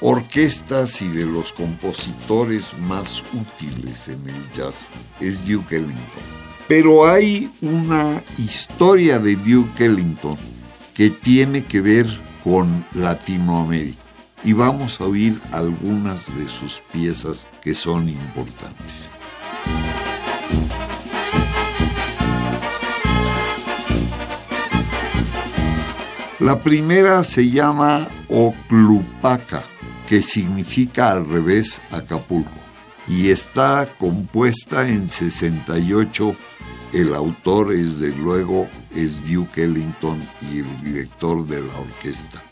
orquestas y de los compositores más útiles en el jazz es Duke Ellington. Pero hay una historia de Duke Ellington que tiene que ver con Latinoamérica. Y vamos a oír algunas de sus piezas que son importantes. La primera se llama Oclupaca, que significa al revés Acapulco, y está compuesta en 68. El autor, desde luego, es Duke Ellington y el director de la orquesta.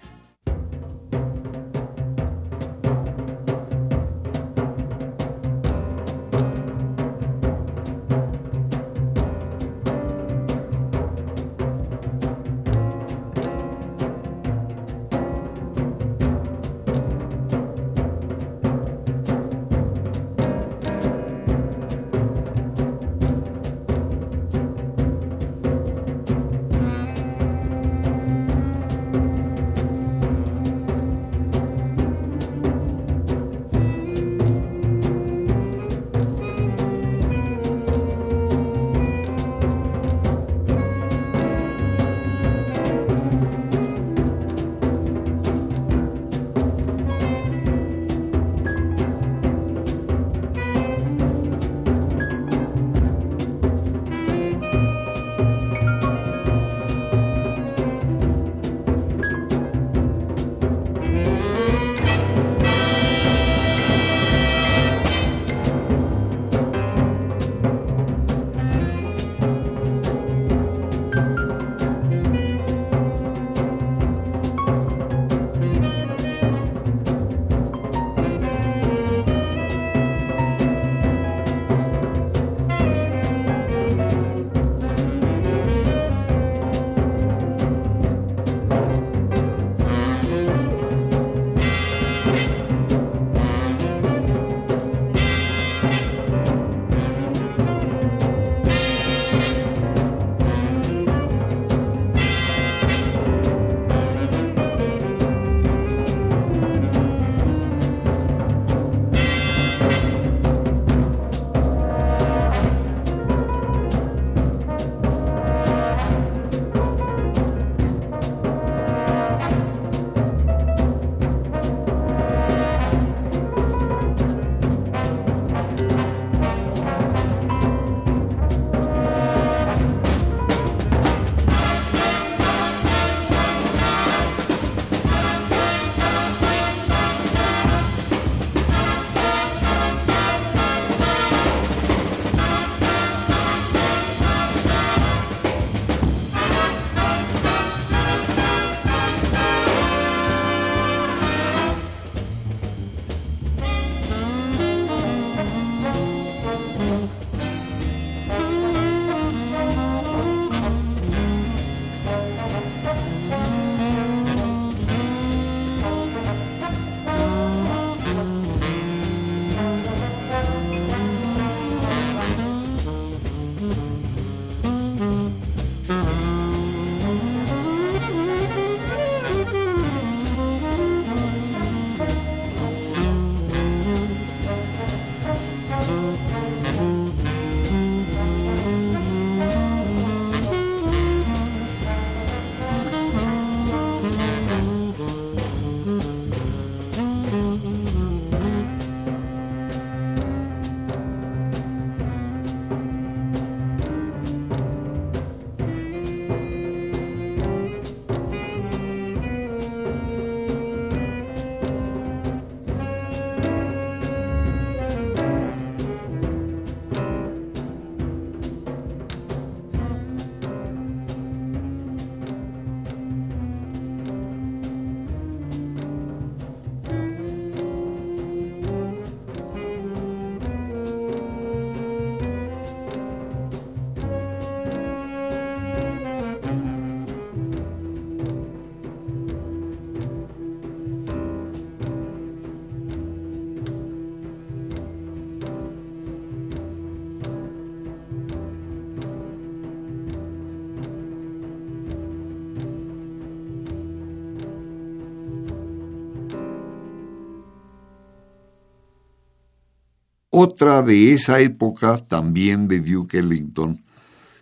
Otra de esa época, también de Duke Ellington,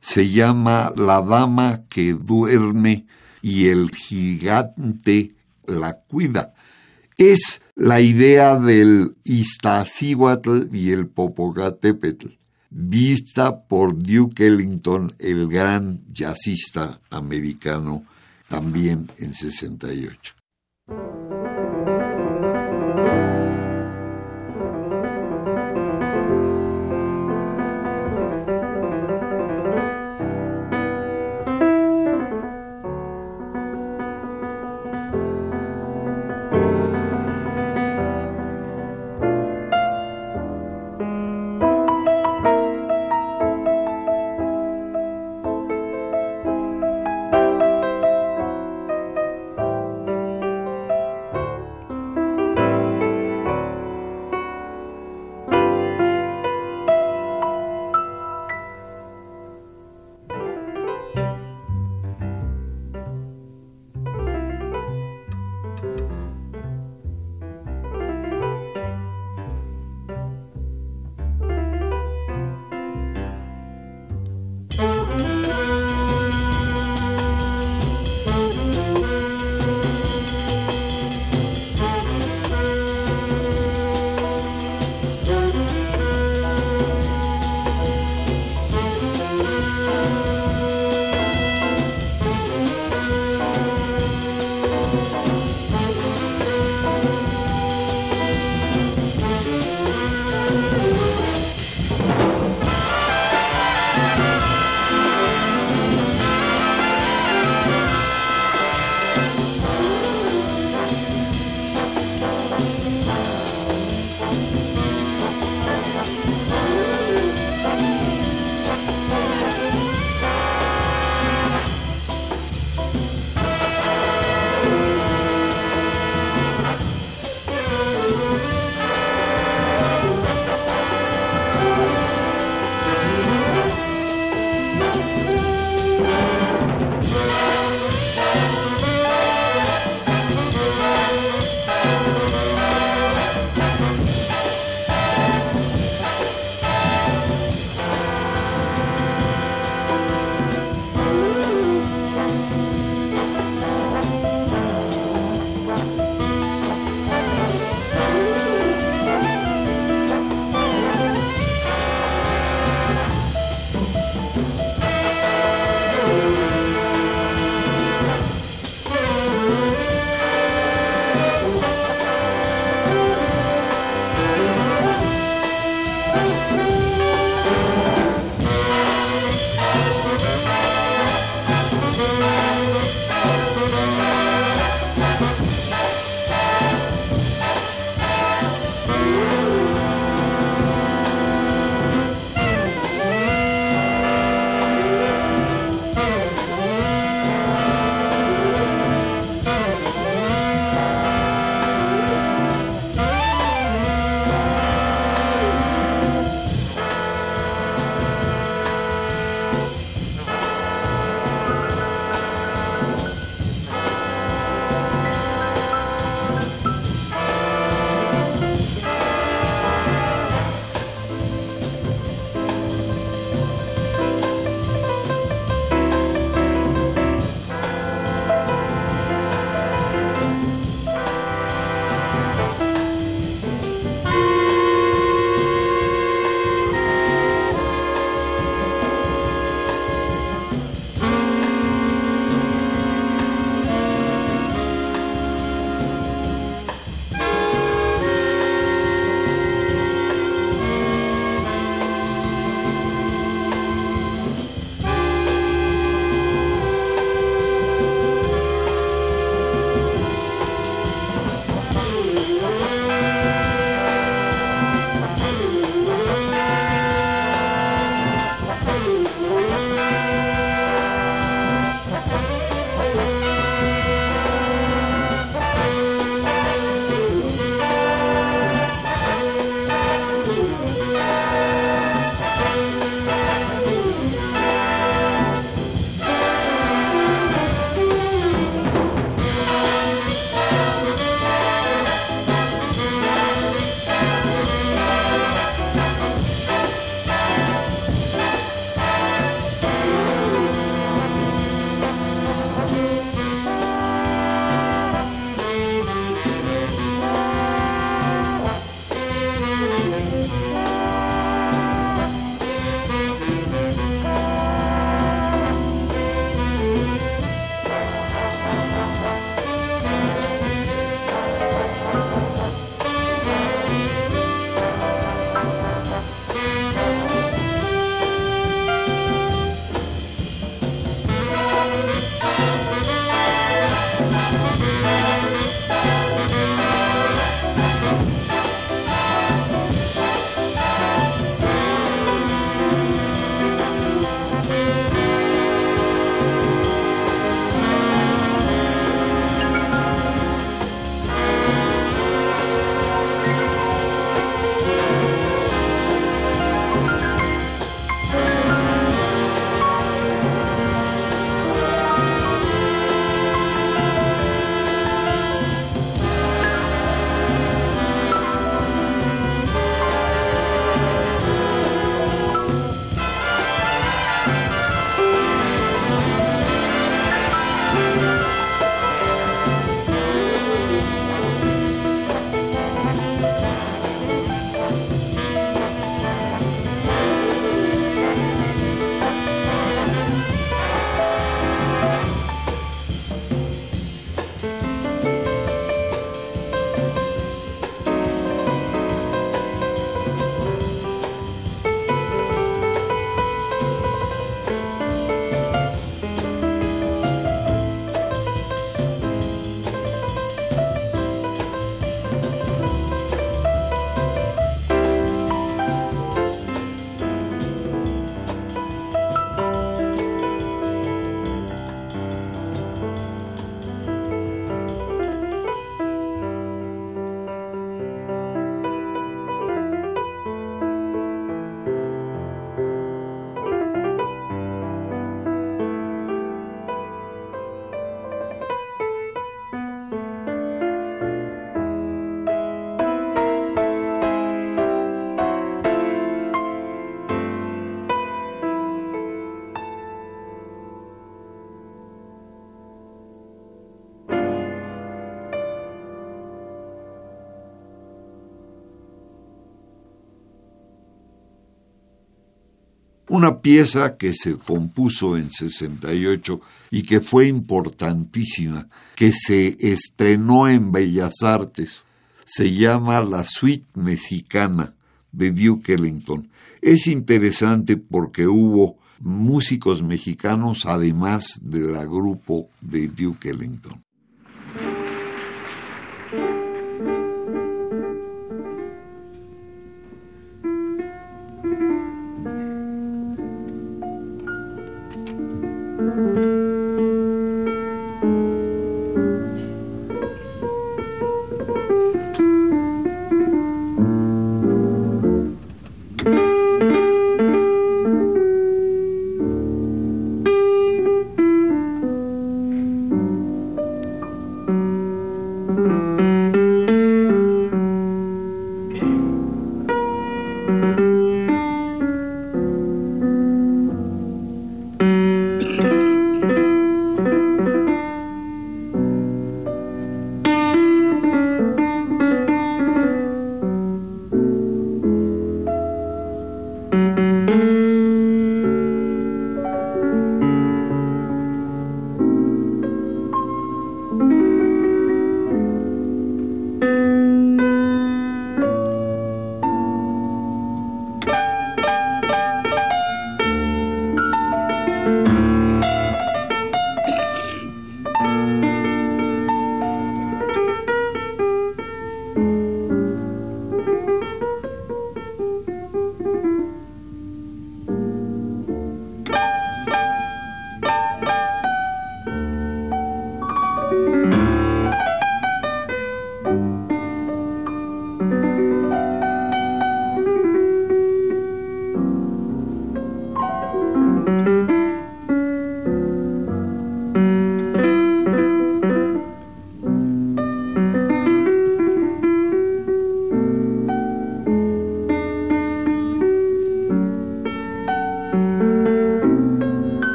se llama La Dama que duerme y el gigante la cuida. Es la idea del Iztaccíhuatl y el Popocatépetl, vista por Duke Ellington, el gran jazzista americano, también en 68. Una pieza que se compuso en 68 y que fue importantísima, que se estrenó en Bellas Artes. Se llama La Suite Mexicana de Duke Ellington. Es interesante porque hubo músicos mexicanos además del grupo de Duke Ellington.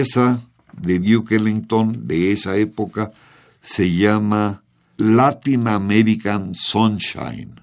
Pieza de Duke Ellington de esa época se llama Latin American Sunshine.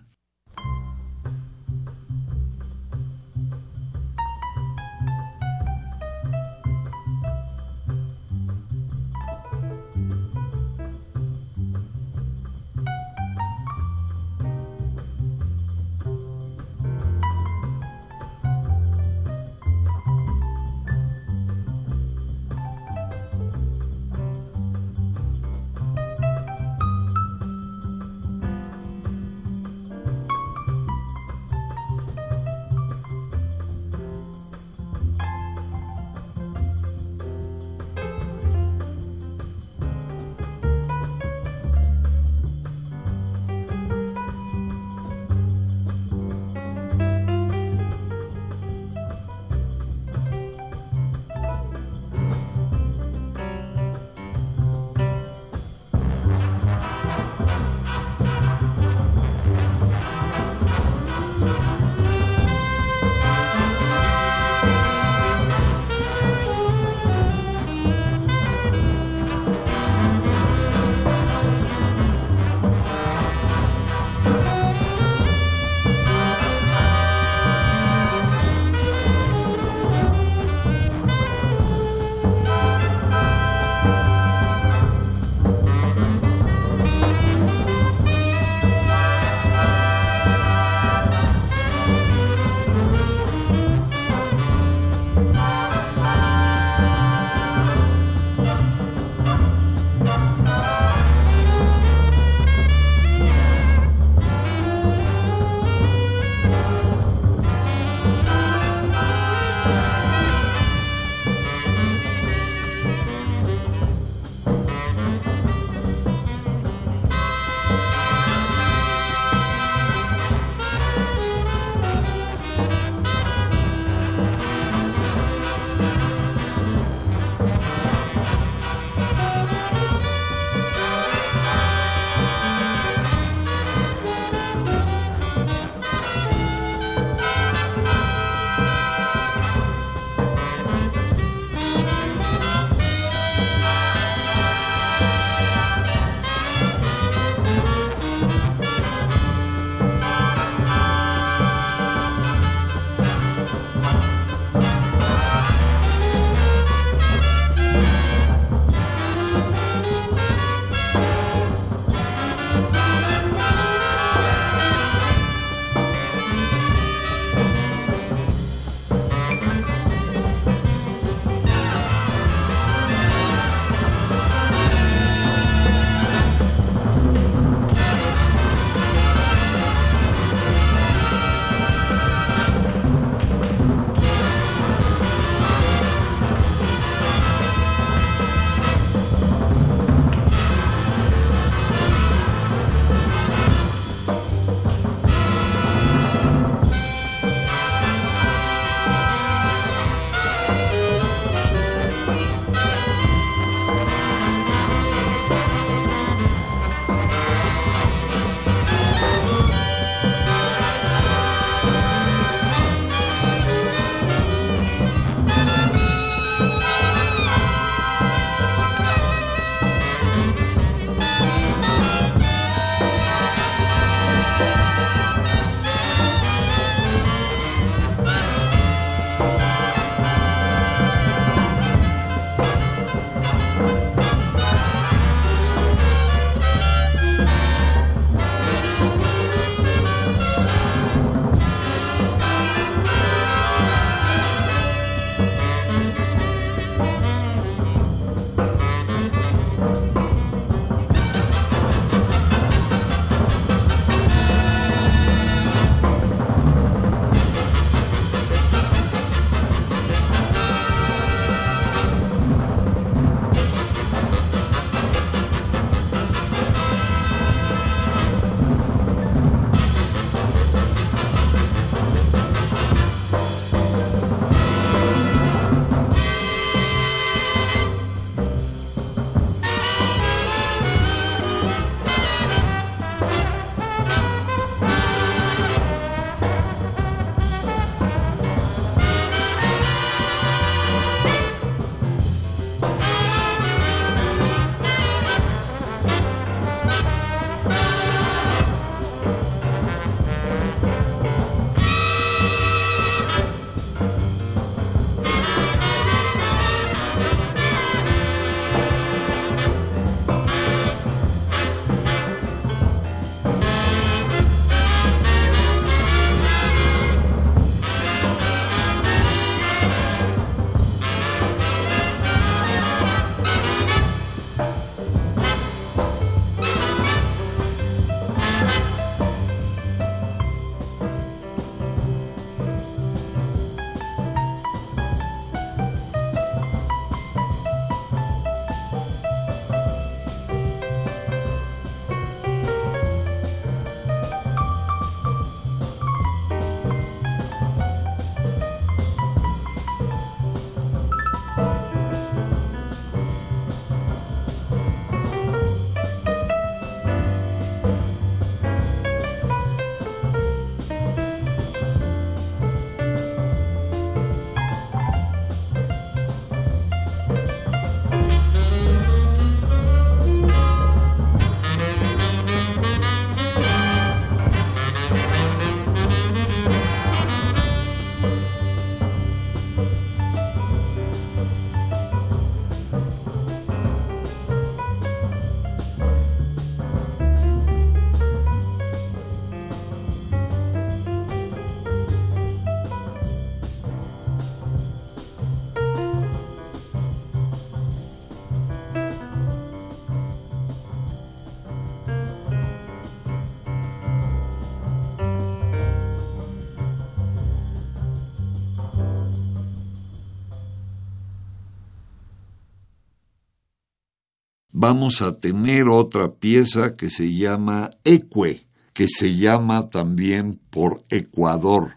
Vamos a tener otra pieza que se llama Eque, que se llama también por Ecuador.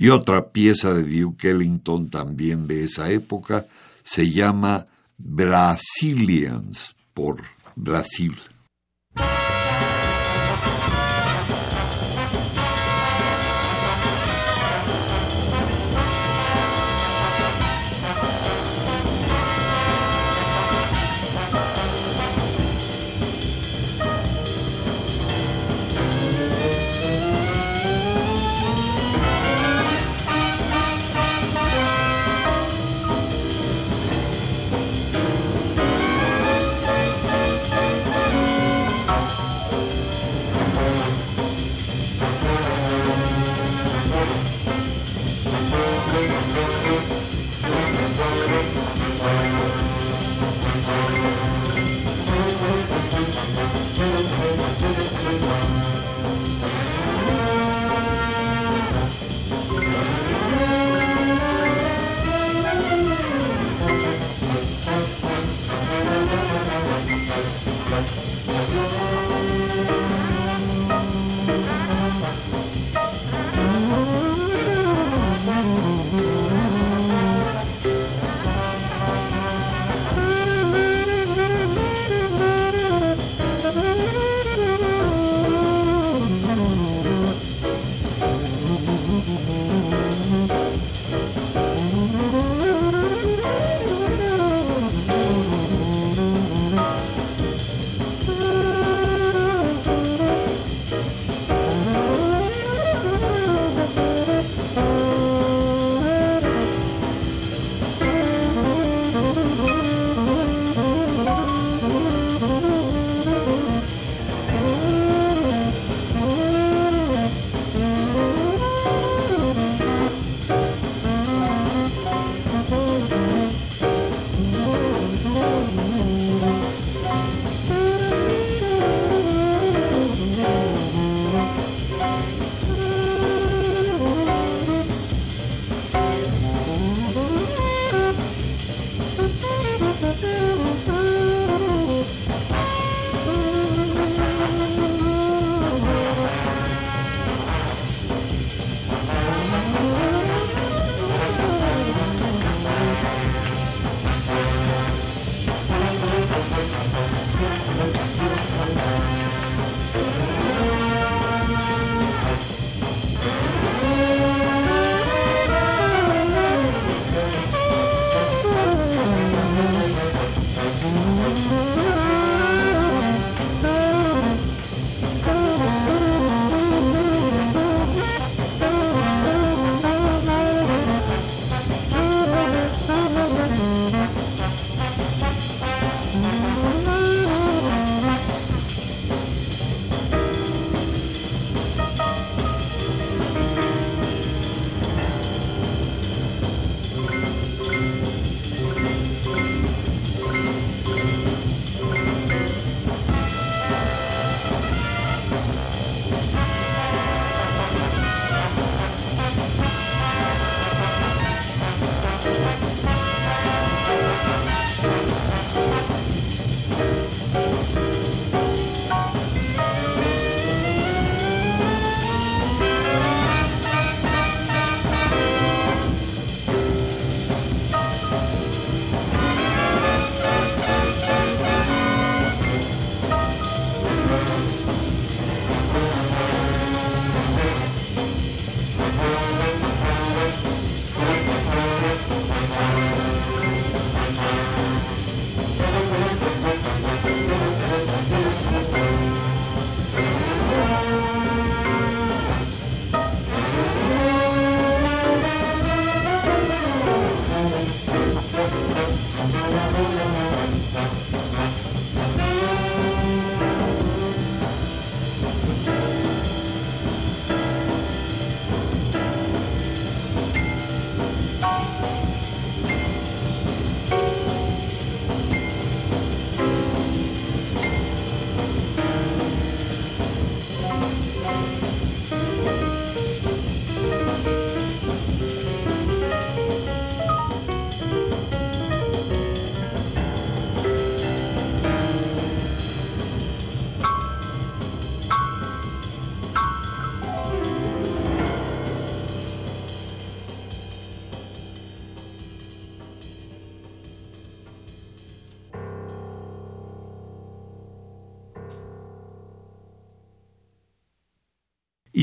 Y otra pieza de Duke Ellington también de esa época se llama Brazilians por Brasil.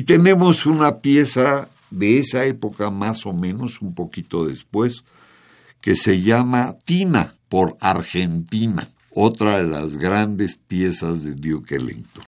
Tenemos una pieza de esa época más o menos, un poquito después, que se llama Tina por Argentina, otra de las grandes piezas de Duke Ellington.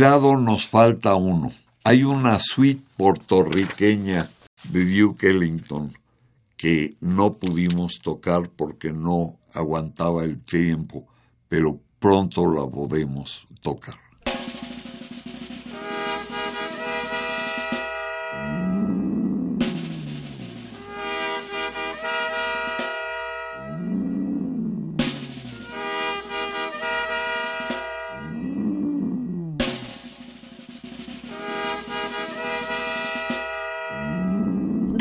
Cuidado, nos falta uno. Hay una suite puertorriqueña de Duke Ellington que no pudimos tocar porque no aguantaba el tiempo, pero pronto la podemos tocar.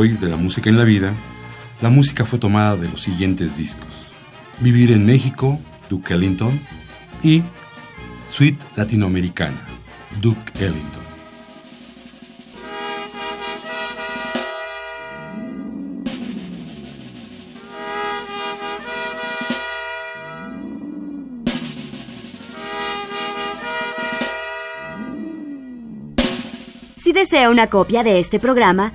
Hoy de la música en la vida, la música fue tomada de los siguientes discos. Vivir en México, Duke Ellington, y Suite Latinoamericana, Duke Ellington. Si desea una copia de este programa,